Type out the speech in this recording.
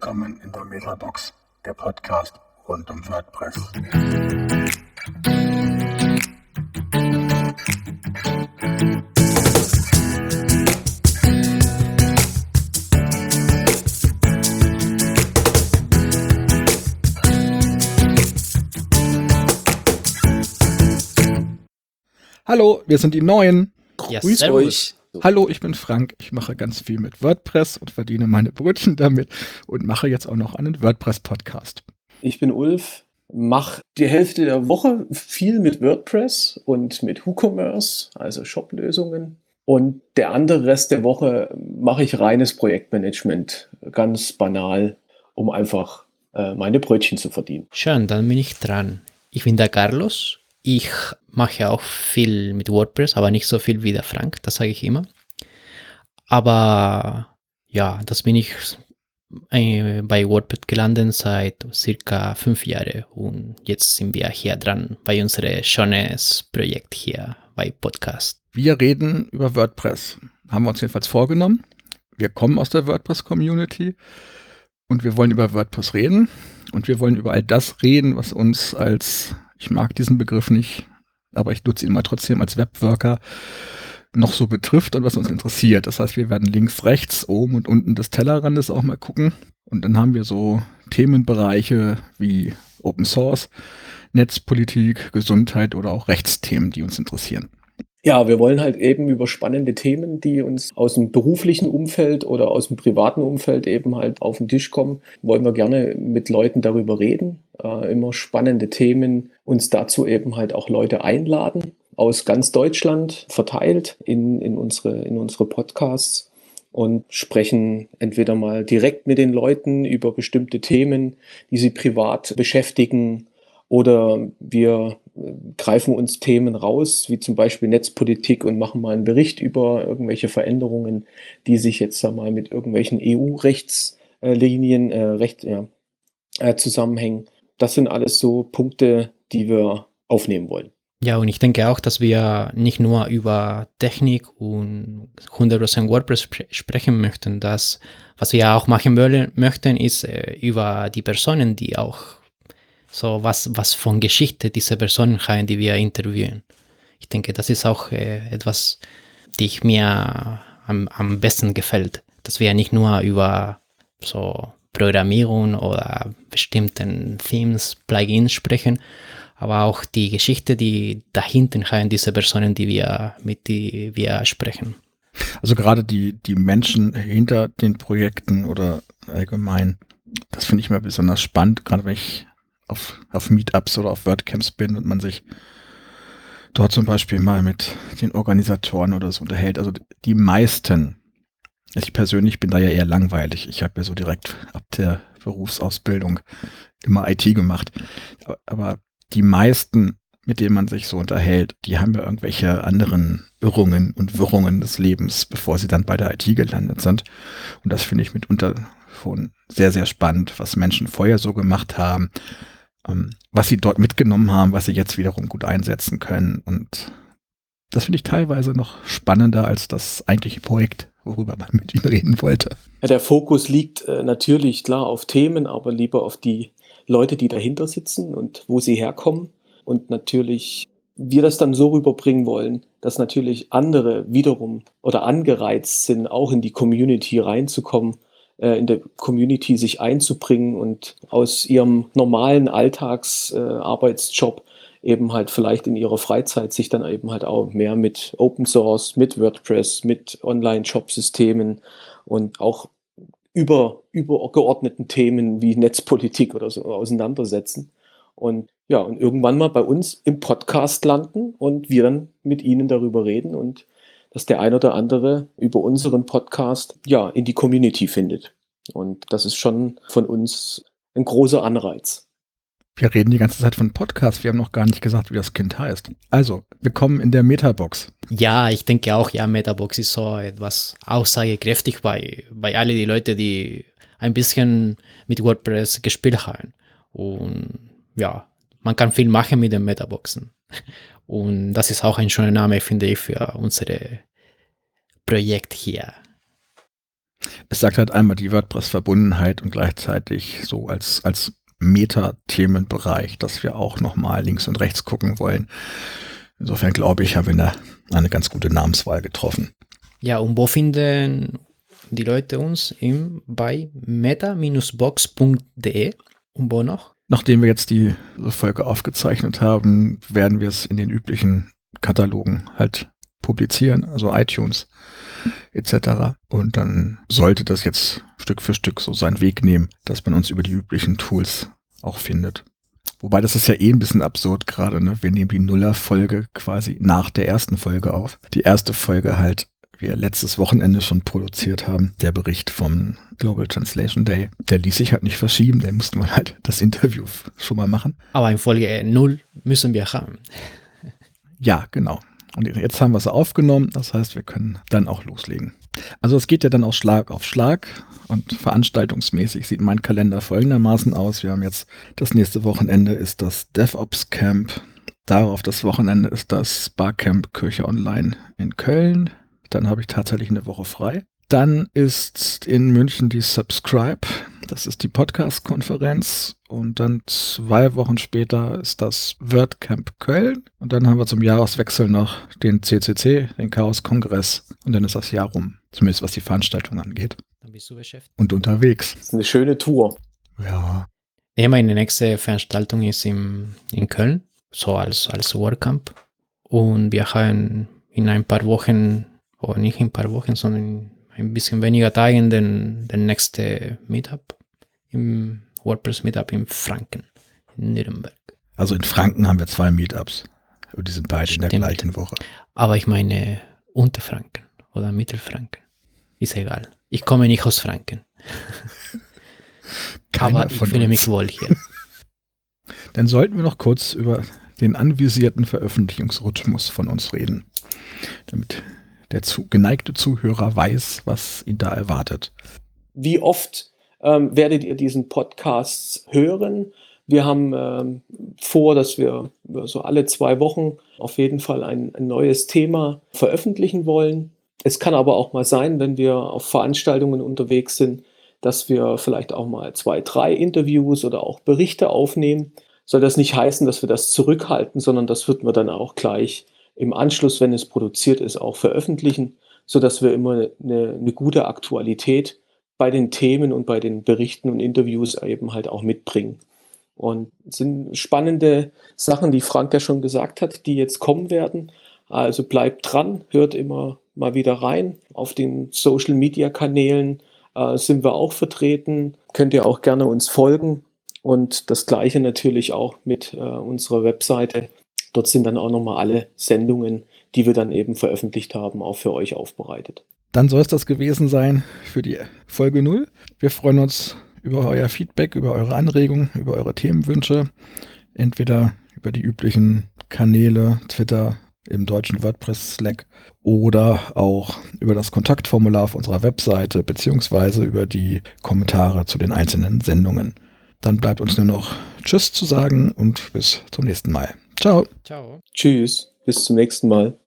Willkommen in der Metabox, der Podcast rund um WordPress. Hallo, wir sind die Neuen. Grüß servus. euch. Hallo, ich bin Frank. Ich mache ganz viel mit WordPress und verdiene meine Brötchen damit und mache jetzt auch noch einen WordPress-Podcast. Ich bin Ulf, mache die Hälfte der Woche viel mit WordPress und mit WooCommerce, also Shop-Lösungen. Und der andere Rest der Woche mache ich reines Projektmanagement, ganz banal, um einfach äh, meine Brötchen zu verdienen. Schön, dann bin ich dran. Ich bin der Carlos. Ich mache auch viel mit WordPress, aber nicht so viel wie der Frank, das sage ich immer. Aber ja, das bin ich äh, bei WordPress gelandet seit circa fünf Jahren und jetzt sind wir hier dran bei unserem schönes Projekt hier bei Podcast. Wir reden über WordPress. Haben wir uns jedenfalls vorgenommen. Wir kommen aus der WordPress-Community und wir wollen über WordPress reden. Und wir wollen über all das reden, was uns als, ich mag diesen Begriff nicht, aber ich nutze ihn mal trotzdem als Webworker, noch so betrifft und was uns interessiert. Das heißt, wir werden links, rechts, oben und unten des Tellerrandes auch mal gucken. Und dann haben wir so Themenbereiche wie Open Source, Netzpolitik, Gesundheit oder auch Rechtsthemen, die uns interessieren. Ja, wir wollen halt eben über spannende Themen, die uns aus dem beruflichen Umfeld oder aus dem privaten Umfeld eben halt auf den Tisch kommen, wollen wir gerne mit Leuten darüber reden. Äh, immer spannende Themen, uns dazu eben halt auch Leute einladen, aus ganz Deutschland verteilt in, in, unsere, in unsere Podcasts und sprechen entweder mal direkt mit den Leuten über bestimmte Themen, die sie privat beschäftigen, oder wir greifen uns Themen raus, wie zum Beispiel Netzpolitik und machen mal einen Bericht über irgendwelche Veränderungen, die sich jetzt mal mit irgendwelchen EU-Rechtslinien äh, recht, ja, äh, zusammenhängen. Das sind alles so Punkte, die wir aufnehmen wollen. Ja, und ich denke auch, dass wir nicht nur über Technik und 100% WordPress spre sprechen möchten. Das, was wir auch machen möchten, ist äh, über die Personen, die auch so was, was von Geschichte diese Personen haben, die wir interviewen. Ich denke, das ist auch äh, etwas, die ich mir am, am besten gefällt, dass wir nicht nur über so Programmierung oder bestimmten Themes, Plugins sprechen, aber auch die Geschichte, die dahinter haben, diese Personen, die wir, mit die wir sprechen. Also gerade die, die Menschen hinter den Projekten oder allgemein, das finde ich mir besonders spannend, gerade wenn ich auf, auf Meetups oder auf WordCamps bin und man sich dort zum Beispiel mal mit den Organisatoren oder so unterhält. Also die meisten, ich persönlich bin da ja eher langweilig. Ich habe ja so direkt ab der Berufsausbildung immer IT gemacht. Aber, die meisten, mit denen man sich so unterhält, die haben ja irgendwelche anderen Irrungen und Wirrungen des Lebens, bevor sie dann bei der IT gelandet sind. Und das finde ich mitunter schon sehr, sehr spannend, was Menschen vorher so gemacht haben, was sie dort mitgenommen haben, was sie jetzt wiederum gut einsetzen können. Und das finde ich teilweise noch spannender als das eigentliche Projekt, worüber man mit ihnen reden wollte. Ja, der Fokus liegt äh, natürlich klar auf Themen, aber lieber auf die Leute, die dahinter sitzen und wo sie herkommen. Und natürlich wir das dann so rüberbringen wollen, dass natürlich andere wiederum oder angereizt sind, auch in die Community reinzukommen, in der Community sich einzubringen und aus ihrem normalen Alltagsarbeitsjob äh, eben halt vielleicht in ihrer Freizeit sich dann eben halt auch mehr mit Open Source, mit WordPress, mit Online-Shop-Systemen und auch über übergeordneten Themen wie Netzpolitik oder so auseinandersetzen. Und ja, und irgendwann mal bei uns im Podcast landen und wir dann mit ihnen darüber reden und dass der ein oder andere über unseren Podcast ja in die Community findet. Und das ist schon von uns ein großer Anreiz. Wir reden die ganze Zeit von Podcast. Wir haben noch gar nicht gesagt, wie das Kind heißt. Also, willkommen in der Metabox. Ja, ich denke auch, ja, Metabox ist so etwas aussagekräftig bei, bei alle die Leute, die ein bisschen mit WordPress gespielt haben. Und ja, man kann viel machen mit den Metaboxen. Und das ist auch ein schöner Name, finde ich, für unser Projekt hier. Es sagt halt einmal die WordPress-Verbundenheit und gleichzeitig so als, als Meta-Themenbereich, dass wir auch nochmal links und rechts gucken wollen. Insofern glaube ich, haben wir eine, eine ganz gute Namenswahl getroffen. Ja, und wo finden die Leute uns? Im, bei meta-box.de und wo noch? Nachdem wir jetzt die Folge aufgezeichnet haben, werden wir es in den üblichen Katalogen halt publizieren, also iTunes etc. Und dann sollte das jetzt Stück für Stück so seinen Weg nehmen, dass man uns über die üblichen Tools auch findet. Wobei das ist ja eh ein bisschen absurd gerade, ne? Wir nehmen die Nuller-Folge quasi nach der ersten Folge auf. Die erste Folge halt wir letztes Wochenende schon produziert haben, der Bericht vom Global Translation Day. Der ließ sich halt nicht verschieben, der musste man halt das Interview schon mal machen. Aber in Folge 0 müssen wir haben. Ja, genau. Und jetzt haben wir es aufgenommen, das heißt, wir können dann auch loslegen. Also es geht ja dann auch Schlag auf Schlag und veranstaltungsmäßig sieht mein Kalender folgendermaßen aus. Wir haben jetzt das nächste Wochenende ist das DevOps Camp. Darauf das Wochenende ist das Barcamp Kirche Online in Köln. Dann habe ich tatsächlich eine Woche frei. Dann ist in München die Subscribe. Das ist die Podcast-Konferenz. Und dann zwei Wochen später ist das WordCamp Köln. Und dann haben wir zum Jahreswechsel noch den CCC, den Chaos-Kongress. Und dann ist das Jahr rum. Zumindest was die Veranstaltung angeht. Dann bist du beschäftigt. Und unterwegs. Das ist eine schöne Tour. Ja. Ja, meine nächste Veranstaltung ist im, in Köln, so als, als WordCamp. Und wir haben in ein paar Wochen, oder nicht in ein paar Wochen, sondern ein bisschen weniger Tagen den, den nächste Meetup im WordPress Meetup in Franken, in Nürnberg. Also in Franken haben wir zwei Meetups. Und die sind beide in der Stimmt. gleichen Woche. Aber ich meine Unterfranken oder Mittelfranken. Ist egal. Ich komme nicht aus Franken. Aber ich fühle uns. mich wohl hier. Dann sollten wir noch kurz über den anvisierten Veröffentlichungsrhythmus von uns reden, damit der zu, geneigte Zuhörer weiß, was ihn da erwartet. Wie oft ähm, werdet ihr diesen Podcast hören? Wir haben ähm, vor, dass wir so alle zwei Wochen auf jeden Fall ein, ein neues Thema veröffentlichen wollen. Es kann aber auch mal sein, wenn wir auf Veranstaltungen unterwegs sind, dass wir vielleicht auch mal zwei, drei Interviews oder auch Berichte aufnehmen. Soll das nicht heißen, dass wir das zurückhalten, sondern das wird wir dann auch gleich im Anschluss, wenn es produziert ist, auch veröffentlichen, sodass wir immer eine, eine gute Aktualität bei den Themen und bei den Berichten und Interviews eben halt auch mitbringen. Und sind spannende Sachen, die Frank ja schon gesagt hat, die jetzt kommen werden. Also bleibt dran, hört immer mal wieder rein. Auf den Social Media Kanälen äh, sind wir auch vertreten. Könnt ihr auch gerne uns folgen. Und das gleiche natürlich auch mit äh, unserer Webseite. Dort sind dann auch nochmal alle Sendungen, die wir dann eben veröffentlicht haben, auch für euch aufbereitet. Dann soll es das gewesen sein für die Folge 0. Wir freuen uns über euer Feedback, über eure Anregungen, über eure Themenwünsche. Entweder über die üblichen Kanäle, Twitter, im deutschen WordPress Slack oder auch über das Kontaktformular auf unserer Webseite beziehungsweise über die Kommentare zu den einzelnen Sendungen. Dann bleibt uns nur noch Tschüss zu sagen und bis zum nächsten Mal. Ciao. Ciao. Tschüss, bis zum nächsten Mal.